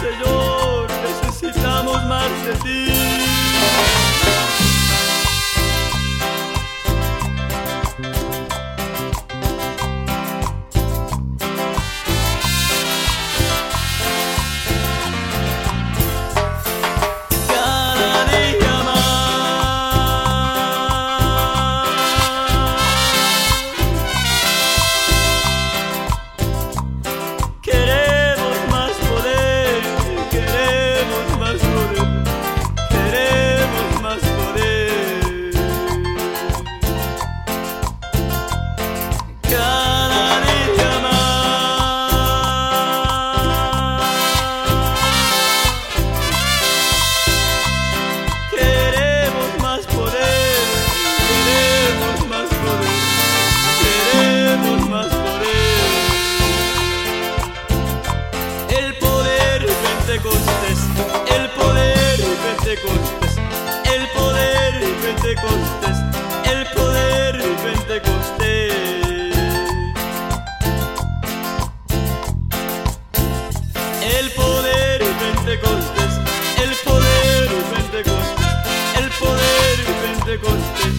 Señor, necesitamos más de ti. El poder de Pentecostés, el poder de Pentecostés,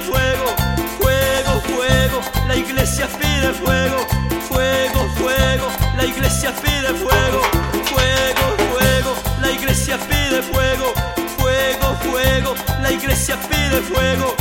fuego, fuego, fuego, la iglesia pide fuego, fuego, fuego, la iglesia pide fuego, fuego, fuego, la iglesia pide fuego, fuego, fuego, la iglesia pide fuego.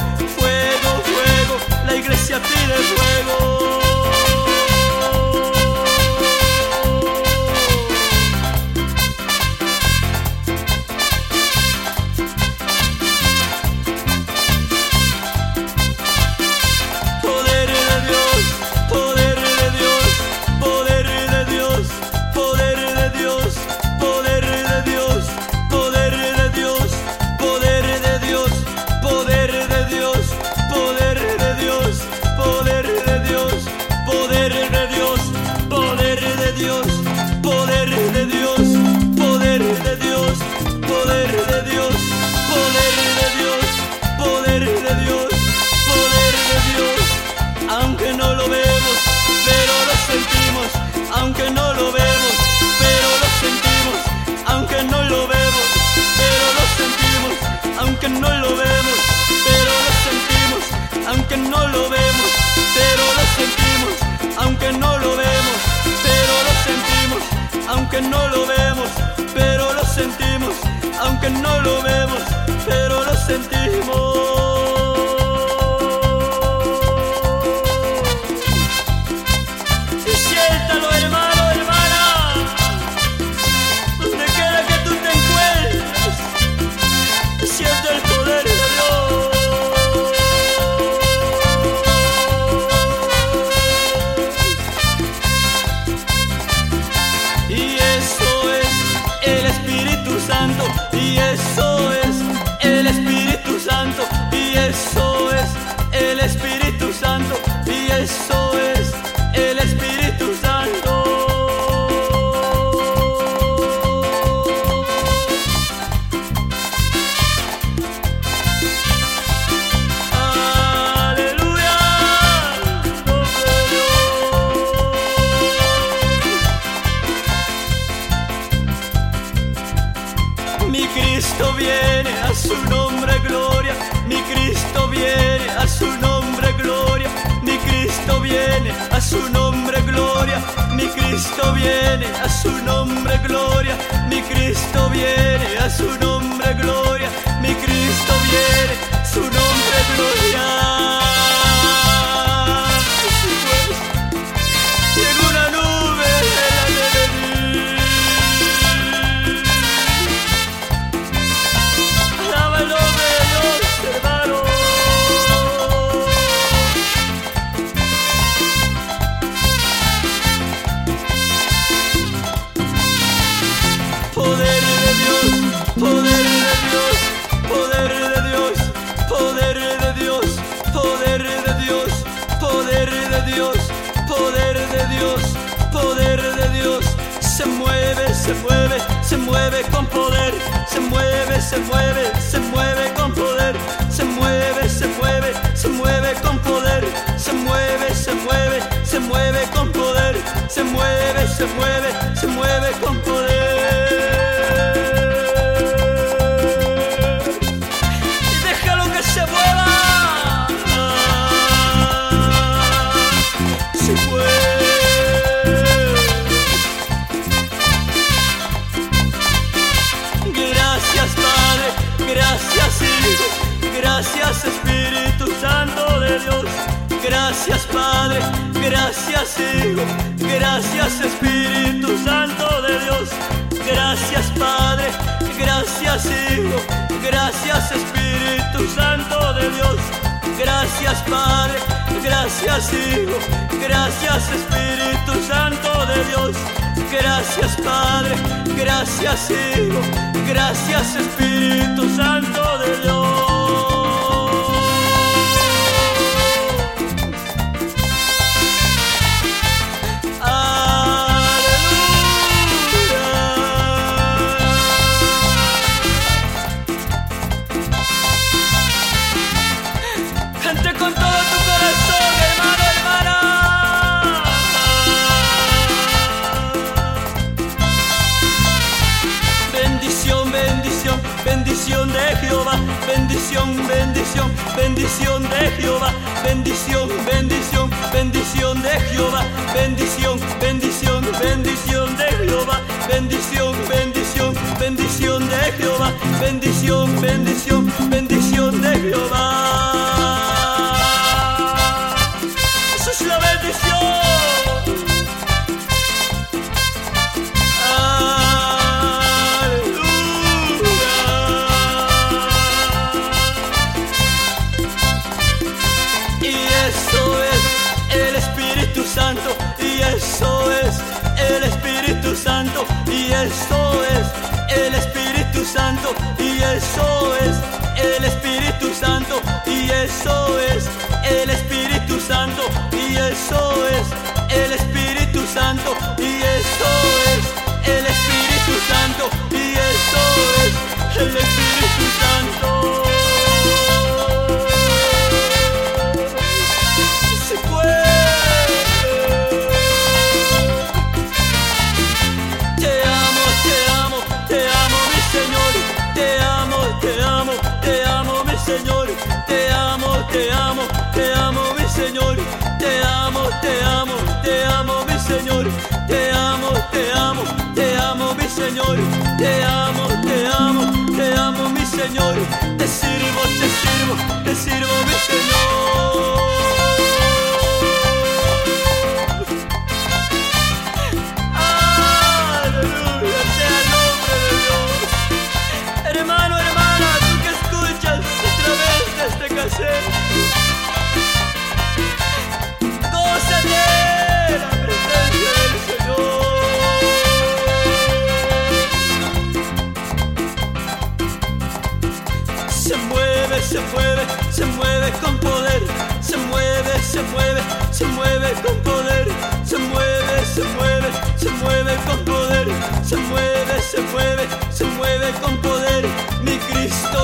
que no lo Cristo viene, a su nombre gloria. Mi Cristo viene, a su nombre gloria. Mi Cristo viene, a su nombre gloria. Mi Cristo viene, a su nombre gloria. Mi Cristo viene, a su nombre gloria. Mi Cristo viene, a su nombre gloria. se mueve con poder, se mueve, se mueve, se mueve con poder. Gracias Padre, gracias Hijo, gracias Espíritu Santo de Dios. Gracias Padre, gracias Hijo, gracias Espíritu Santo de Dios. bendición, de Jehová, bendición, bendición, bendición de Jehová, bendición, bendición, bendición de Jehová, bendición, bendición, bendición de Jehová, bendición, bendición, bendición de Jehová, bendición, bendición, bendición de Jehová. Eso es la bendición. Santo, y eso es el Espíritu Santo, y eso es el Espíritu Santo, y eso es el Espíritu Santo, y eso es el Espíritu Santo, y eso es el Espíritu Señor. Te sirvo, te sirvo, te sirvo, mi Señor.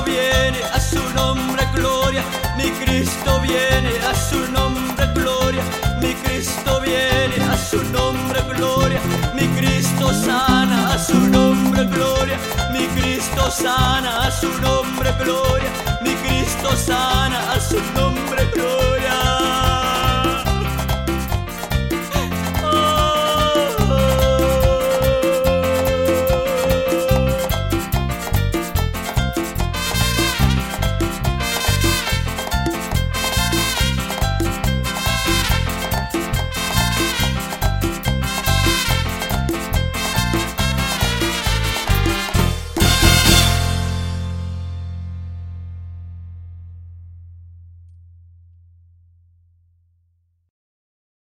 Viene a su nombre gloria. Mi Cristo viene a su nombre gloria. Mi Cristo viene a su nombre gloria. Mi Cristo sana a su nombre gloria. Mi Cristo sana a su nombre gloria. Mi Cristo sana a su nombre